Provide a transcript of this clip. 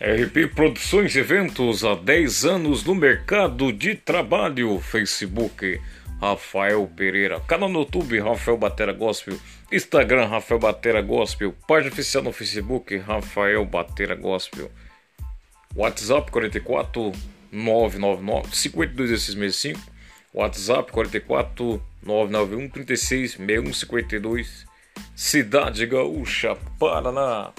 RP Produções e Eventos há 10 anos no mercado de trabalho. Facebook Rafael Pereira. Canal no YouTube Rafael Batera Gospel. Instagram Rafael Batera Gospel. Página oficial no Facebook Rafael Batera Gospel. WhatsApp 44 999 5265. WhatsApp 44 991 36 6152. Cidade Gaúcha, Paraná.